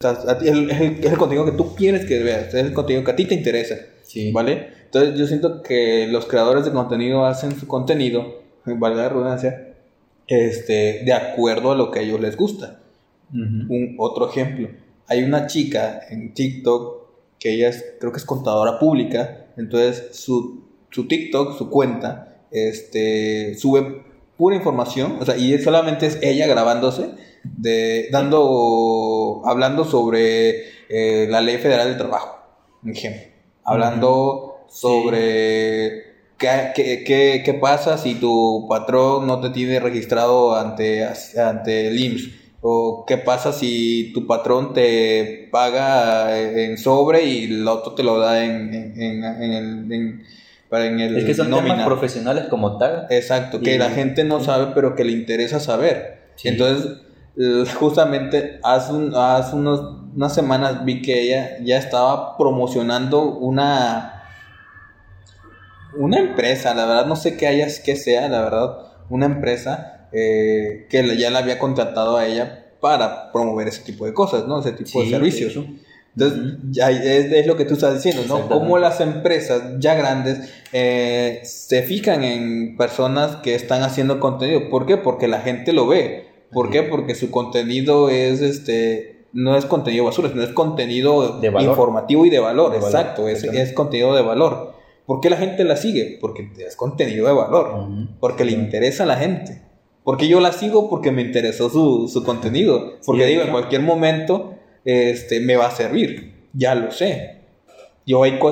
el, es el contenido que tú quieres que veas, es el contenido que a ti te interesa. Sí. ¿Vale? Entonces yo siento que los creadores de contenido hacen su contenido, vale la redundancia, este, de acuerdo a lo que a ellos les gusta. Un otro ejemplo, hay una chica en TikTok que ella es, creo que es contadora pública, entonces su, su TikTok, su cuenta, este, sube pura información, o sea, y solamente es ella grabándose, de, dando, hablando sobre eh, la ley federal del trabajo, un ejemplo, hablando sobre qué, qué, qué, pasa si tu patrón no te tiene registrado ante, ante el IMSS, o qué pasa si tu patrón te paga en sobre y el otro te lo da en, en, en, el en el es que son temas profesionales como tal. Exacto, que la gente no sabe, pero que le interesa saber. Entonces, justamente hace, un, hace unos, unas semanas vi que ella ya estaba promocionando una, una empresa, la verdad no sé qué haya, qué sea, la verdad, una empresa eh, que ya la había contratado a ella para promover ese tipo de cosas, ¿no? Ese tipo de servicios. Entonces, ya es, lo que tú estás diciendo, ¿no? Cómo las empresas ya grandes eh, se fijan en personas que están haciendo contenido. ¿Por qué? Porque la gente lo ve. ¿Por qué? Porque su contenido es este no es contenido basura, sino es contenido informativo y de valor. Exacto, es, es, contenido de valor. ¿Por qué la gente la sigue? Porque es contenido de valor. Porque le interesa a la gente. Porque yo la sigo porque me interesó su, su contenido. Porque digo, en cualquier momento este, me va a servir. Ya lo sé. Yo hay cosas